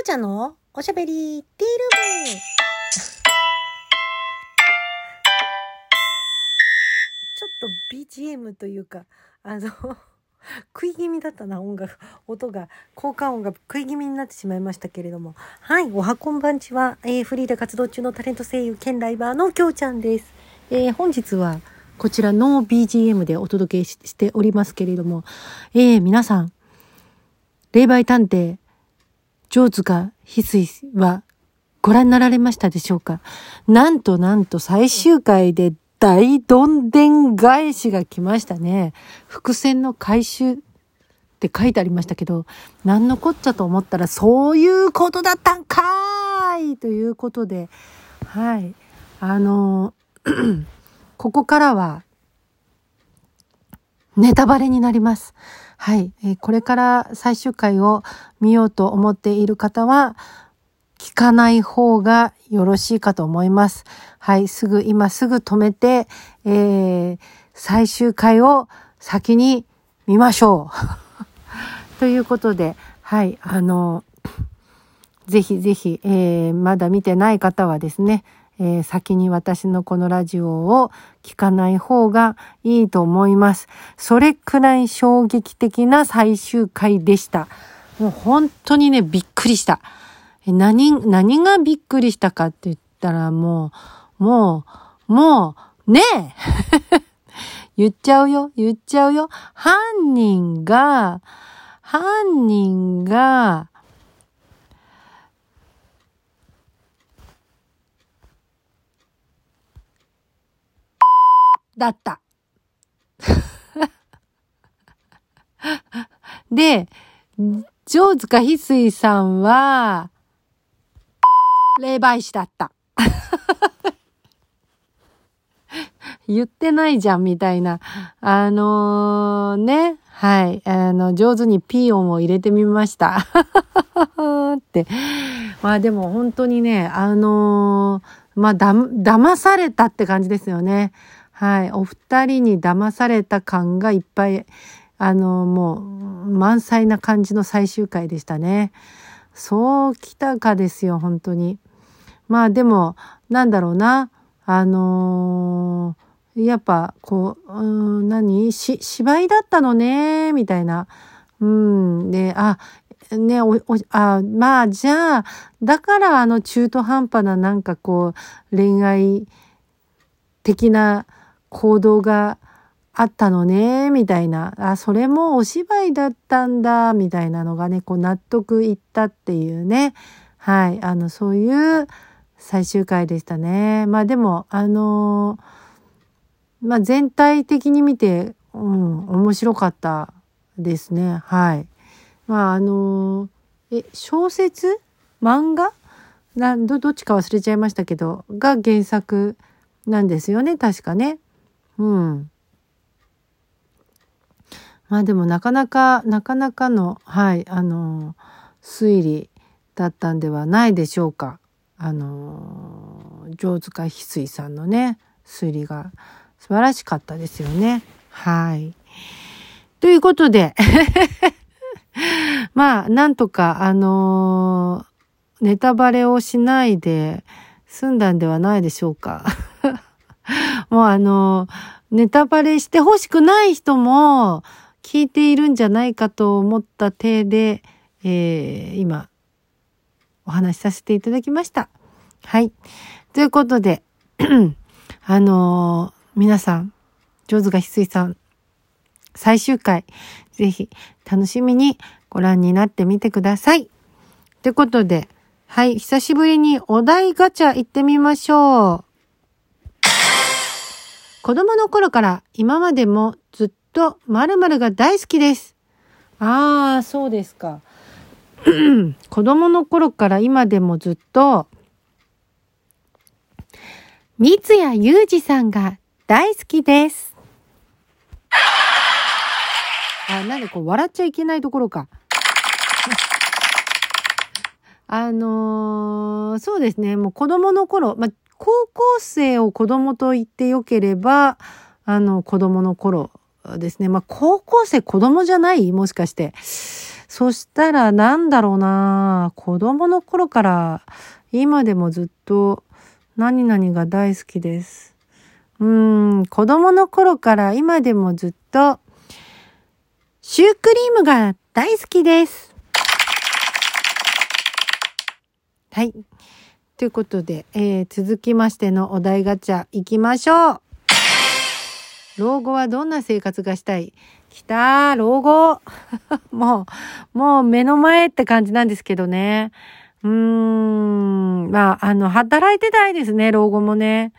ょうちゃんのおしゃべりティールーム。ちょっと BGM というか、あの、食い気味だったな、音楽、音が、効果音が食い気味になってしまいましたけれども。はい、おはこんばんちは、えー、フリーで活動中のタレント声優兼ライバーのきょうちゃんです。えー、本日は、こちらの BGM でお届けしておりますけれども、えー、皆さん、霊媒探偵、上手か翡翠はご覧になられましたでしょうか？なんとなんと最終回で大どんでん返しが来ましたね。伏線の回収って書いてありましたけど、なんのこっちゃと思ったらそういうことだったんかーいということで、はい。あの ここからは、ネタバレになります。はい。え、これから最終回を見ようと思っている方は、聞かない方がよろしいかと思います。はい。すぐ、今すぐ止めて、えー、最終回を先に見ましょう。ということで、はい。あの、ぜひぜひ、えー、まだ見てない方はですね、えー、先に私のこのラジオを聞かない方がいいと思います。それくらい衝撃的な最終回でした。もう本当にね、びっくりした。何、何がびっくりしたかって言ったらもう、もう、もう、ねえ 言っちゃうよ、言っちゃうよ。犯人が、犯人が、だった。で、上塚翡翠さんは、霊媒師だった。言ってないじゃん、みたいな。あのー、ね。はい。あの、上手にピー音を入れてみました。って。まあでも本当にね、あのー、まあだ、騙されたって感じですよね。はい。お二人に騙された感がいっぱい、あの、もう、満載な感じの最終回でしたね。そうきたかですよ、本当に。まあでも、なんだろうな。あのー、やっぱ、こう、うん、何？し、芝居だったのね、みたいな。うん。で、あ、ね、お、お、あ、まあ、じゃあ、だからあの中途半端ななんかこう、恋愛的な、行動があったのね、みたいな。あ、それもお芝居だったんだ、みたいなのがね、こう納得いったっていうね。はい。あの、そういう最終回でしたね。まあでも、あのー、まあ全体的に見て、うん、面白かったですね。はい。まああのー、え、小説？漫画？など、どっちか忘れちゃいましたけど、が原作なんですよね、確かね。うん。まあでもなかなか、なかなかの、はい、あの、推理だったんではないでしょうか。あの、上塚翡翠さんのね、推理が素晴らしかったですよね。はい。ということで まあ、なんとか、あの、ネタバレをしないで済んだんではないでしょうか。もうあの、ネタバレしてほしくない人も聞いているんじゃないかと思った体で、えー、今、お話しさせていただきました。はい。ということで、あのー、皆さん、上手が翡翠さん、最終回、ぜひ楽しみにご覧になってみてください。ということで、はい、久しぶりにお題ガチャ行ってみましょう。子供の頃から今までもずっと〇〇が大好きです。ああ、そうですか。子供の頃から今でもずっと、三谷裕二さんが大好きです。あ、なんでこう笑っちゃいけないところか。あのー、そうですね。もう子供の頃、まあ、高校生を子供と言ってよければ、あの、子供の頃ですね。まあ、高校生子供じゃない？もしかして。そしたらなんだろうな子供の頃から今でもずっと何々が大好きです。うん、子供の頃から今でもずっとシュークリームが大好きです。はい。ということで、えー、続きましてのお題ガチャ行きましょう。老後はどんな生活がしたい？来たー、老後。もう、もう目の前って感じなんですけどね。うーん、まあ、あの、働いてたいですね、老後もね。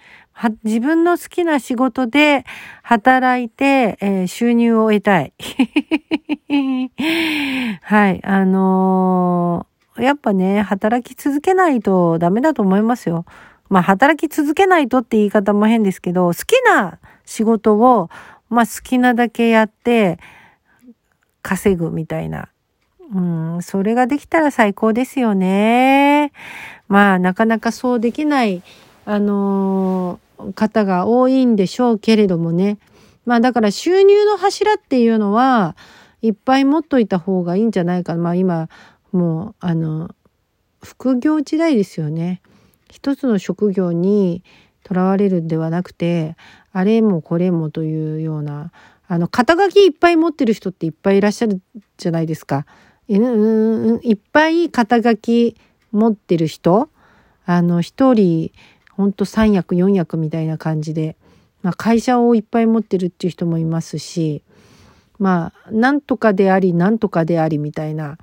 自分の好きな仕事で働いて、えー、収入を得たい。はい、あのー、やっぱね、働き続けないとダメだと思いますよ。まあ、働き続けないとって言い方も変ですけど、好きな仕事を、まあ、好きなだけやって、稼ぐみたいな。うん、それができたら最高ですよね。まあ、なかなかそうできない、あのー、方が多いんでしょうけれどもね。まあ、だから収入の柱っていうのは、いっぱい持っといた方がいいんじゃないかな。まあ、今、もう、あの、副業時代ですよね。一つの職業にとらわれるんではなくて、あれもこれもというような、あの、肩書きいっぱい持ってる人っていっぱいいらっしゃるじゃないですか。いっぱい肩書き持ってる人あの、一人、ほんと三役四役みたいな感じで、まあ、会社をいっぱい持ってるっていう人もいますし、まあ、なんとかであり、なんとかでありみたいな、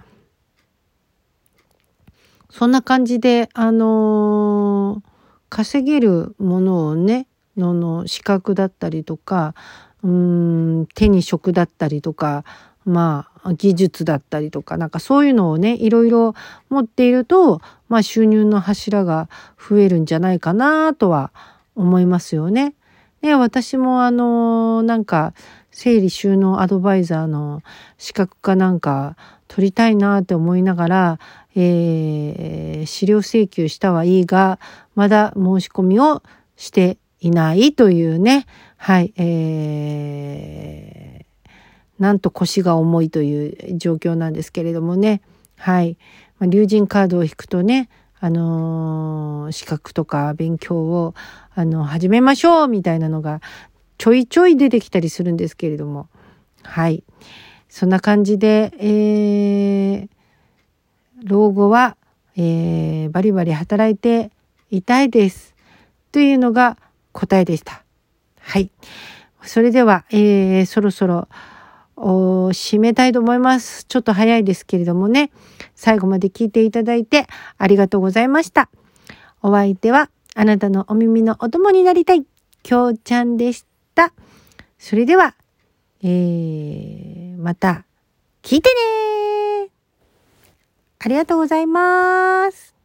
そんな感じで、あのー、稼げるものをね、のの資格だったりとか、うん、手に職だったりとか、まあ、技術だったりとか、なんかそういうのをね、いろいろ持っていると、まあ収入の柱が増えるんじゃないかなとは思いますよね。で、私もあの、なんか、整理収納アドバイザーの資格かなんか取りたいなって思いながら、えー、資料請求したはいいが、まだ申し込みをしていないというね、はい、えー、なんと腰が重いという状況なんですけれどもね、はい、まあ、竜神カードを引くとね、あのー、資格とか勉強を、あの、始めましょうみたいなのがちょいちょい出てきたりするんですけれども、はい。そんな感じで、えー、老後は、えー、バリバリ働いていたいです。というのが答えでした。はい。それでは、えー、そろそろ、締めたいと思います。ちょっと早いですけれどもね、最後まで聞いていただいてありがとうございました。お相手は、あなたのお耳のお供になりたい、きょうちゃんでした。それでは、えー、また、聞いてねありがとうございます。